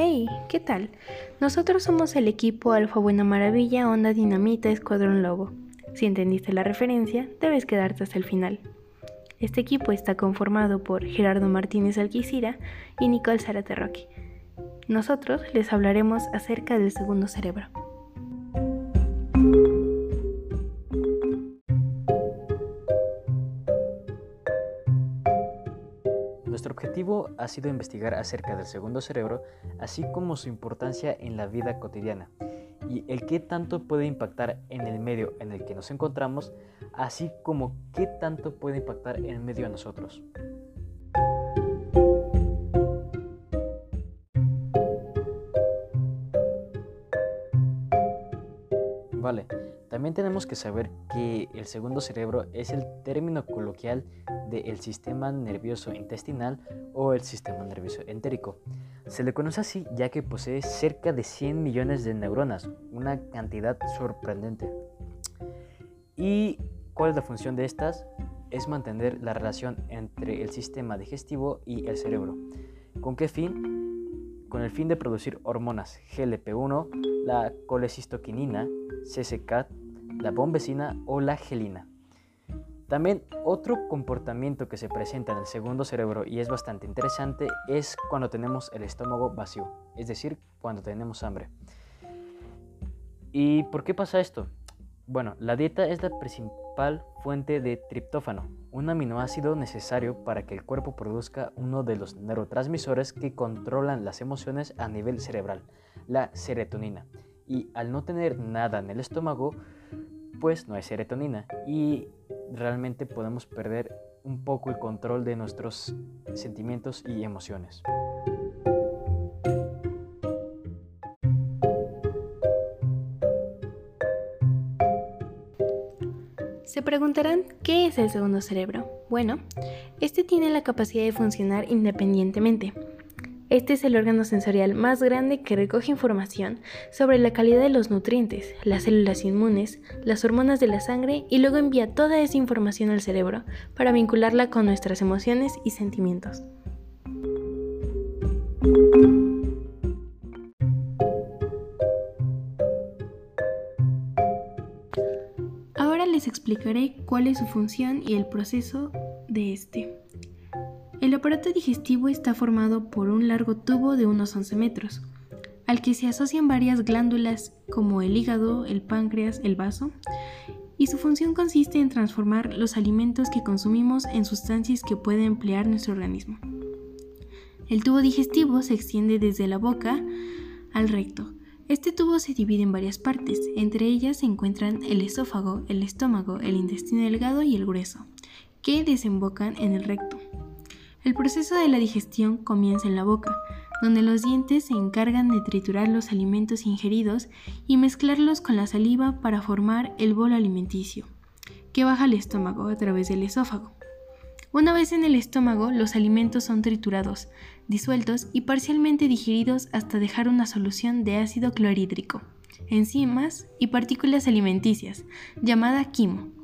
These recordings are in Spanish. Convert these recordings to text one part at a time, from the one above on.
Hey, ¿qué tal? Nosotros somos el equipo Alfa Buena Maravilla Onda Dinamita Escuadrón Lobo. Si entendiste la referencia, debes quedarte hasta el final. Este equipo está conformado por Gerardo Martínez Alquicira y Nicole Zárate Roque. Nosotros les hablaremos acerca del segundo cerebro. Nuestro objetivo ha sido investigar acerca del segundo cerebro, así como su importancia en la vida cotidiana y el qué tanto puede impactar en el medio en el que nos encontramos, así como qué tanto puede impactar en el medio a nosotros. Vale, también tenemos que saber que el segundo cerebro es el término coloquial del sistema nervioso intestinal o el sistema nervioso entérico. Se le conoce así ya que posee cerca de 100 millones de neuronas, una cantidad sorprendente. ¿Y cuál es la función de estas? Es mantener la relación entre el sistema digestivo y el cerebro. ¿Con qué fin? Con el fin de producir hormonas GLP-1, la colecistoquinina, CCK, la bombecina o la gelina. También otro comportamiento que se presenta en el segundo cerebro y es bastante interesante es cuando tenemos el estómago vacío, es decir, cuando tenemos hambre. ¿Y por qué pasa esto? Bueno, la dieta es la principal fuente de triptófano, un aminoácido necesario para que el cuerpo produzca uno de los neurotransmisores que controlan las emociones a nivel cerebral, la serotonina. Y al no tener nada en el estómago, pues no hay serotonina y realmente podemos perder un poco el control de nuestros sentimientos y emociones. Se preguntarán, ¿qué es el segundo cerebro? Bueno, este tiene la capacidad de funcionar independientemente este es el órgano sensorial más grande que recoge información sobre la calidad de los nutrientes, las células inmunes, las hormonas de la sangre y luego envía toda esa información al cerebro para vincularla con nuestras emociones y sentimientos. Ahora les explicaré cuál es su función y el proceso de este. El aparato digestivo está formado por un largo tubo de unos 11 metros, al que se asocian varias glándulas como el hígado, el páncreas, el vaso, y su función consiste en transformar los alimentos que consumimos en sustancias que puede emplear nuestro organismo. El tubo digestivo se extiende desde la boca al recto. Este tubo se divide en varias partes, entre ellas se encuentran el esófago, el estómago, el intestino delgado y el grueso, que desembocan en el recto. El proceso de la digestión comienza en la boca, donde los dientes se encargan de triturar los alimentos ingeridos y mezclarlos con la saliva para formar el bolo alimenticio, que baja al estómago a través del esófago. Una vez en el estómago, los alimentos son triturados, disueltos y parcialmente digeridos hasta dejar una solución de ácido clorhídrico, enzimas y partículas alimenticias, llamada quimo.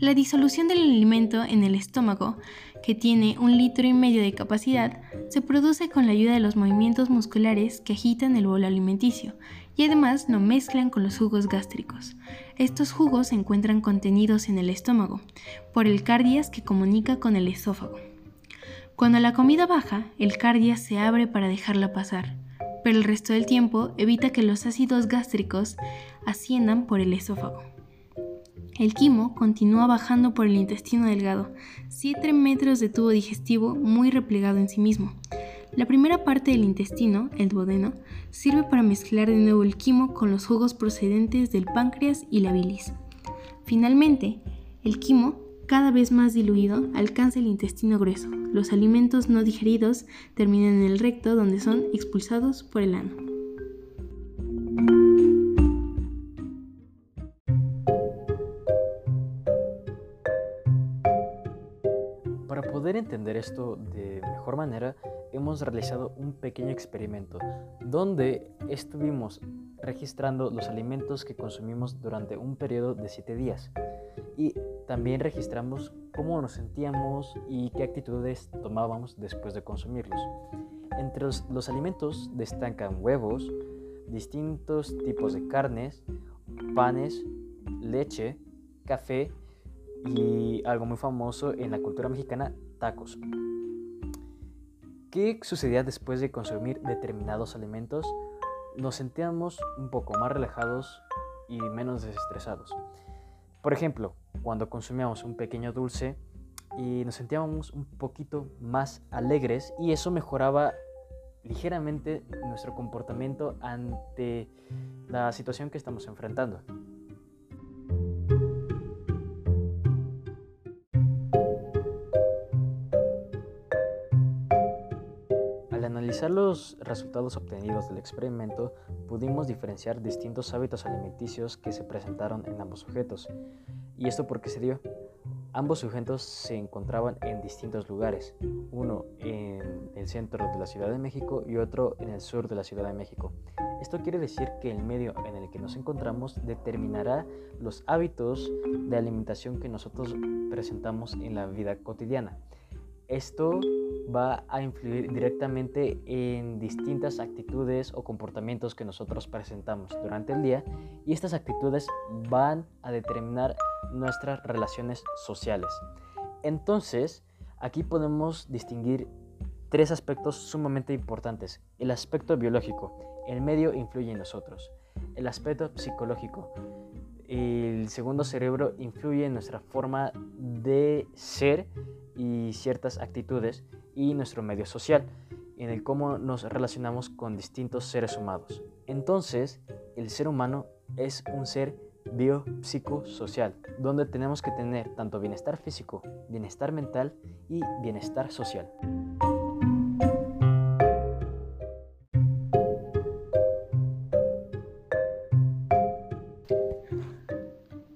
La disolución del alimento en el estómago, que tiene un litro y medio de capacidad, se produce con la ayuda de los movimientos musculares que agitan el bolo alimenticio y además lo mezclan con los jugos gástricos. Estos jugos se encuentran contenidos en el estómago, por el cardias que comunica con el esófago. Cuando la comida baja, el cardias se abre para dejarla pasar, pero el resto del tiempo evita que los ácidos gástricos asciendan por el esófago. El quimo continúa bajando por el intestino delgado, 7 metros de tubo digestivo muy replegado en sí mismo. La primera parte del intestino, el duodeno, sirve para mezclar de nuevo el quimo con los jugos procedentes del páncreas y la bilis. Finalmente, el quimo, cada vez más diluido, alcanza el intestino grueso. Los alimentos no digeridos terminan en el recto donde son expulsados por el ano. Poder entender esto de mejor manera, hemos realizado un pequeño experimento donde estuvimos registrando los alimentos que consumimos durante un periodo de 7 días. Y también registramos cómo nos sentíamos y qué actitudes tomábamos después de consumirlos. Entre los, alimentos destacan huevos, distintos tipos de carnes, panes, leche, café y algo muy famoso en la cultura mexicana, tacos. ¿Qué sucedía después de consumir determinados alimentos? Nos sentíamos un poco más relajados y menos desestresados. Por ejemplo, cuando consumíamos un pequeño dulce y nos sentíamos un poquito más alegres y eso mejoraba ligeramente nuestro comportamiento ante la situación que estamos enfrentando. Analizar los resultados obtenidos del experimento, pudimos diferenciar distintos hábitos alimenticios que se presentaron en ambos sujetos. ¿Y esto por qué se dio? Ambos sujetos se encontraban en distintos lugares, uno en el centro de la Ciudad de México y otro en el sur de la Ciudad de México. Esto quiere decir que el medio en el que nos encontramos determinará los hábitos de alimentación que nosotros presentamos en la vida cotidiana. Esto va a influir directamente en distintas actitudes o comportamientos que nosotros presentamos durante el día y estas actitudes van a determinar nuestras relaciones sociales. Entonces, aquí podemos distinguir tres aspectos sumamente importantes. El aspecto biológico, el medio influye en nosotros. El aspecto psicológico, el segundo cerebro influye en nuestra forma de ser y ciertas actitudes y nuestro medio social, en el cómo nos relacionamos con distintos seres humanos. Entonces, el ser humano es un ser biopsicosocial, donde tenemos que tener tanto bienestar físico, bienestar mental y bienestar social.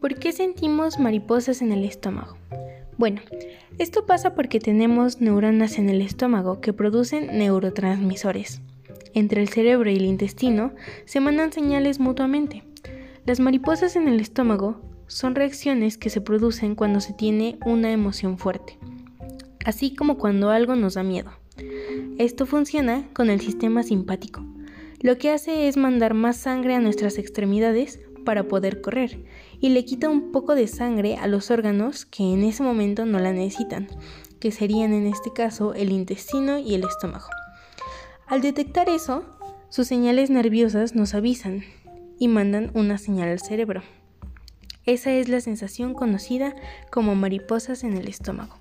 ¿Por qué sentimos mariposas en el estómago? Bueno, esto pasa porque tenemos neuronas en el estómago que producen neurotransmisores. Entre el cerebro y el intestino se mandan señales mutuamente. Las mariposas en el estómago son reacciones que se producen cuando se tiene una emoción fuerte, así como cuando algo nos da miedo. Esto funciona con el sistema simpático. Lo que hace es mandar más sangre a nuestras extremidades para poder correr y le quita un poco de sangre a los órganos que en ese momento no la necesitan, que serían en este caso el intestino y el estómago. Al detectar eso, sus señales nerviosas nos avisan y mandan una señal al cerebro. Esa es la sensación conocida como mariposas en el estómago.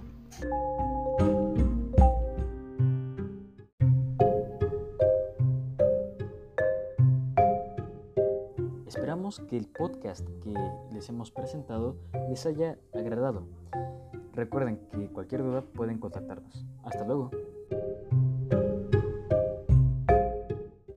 Esperamos que el podcast que les hemos presentado les haya agradado. Recuerden que cualquier duda pueden contactarnos. Hasta luego.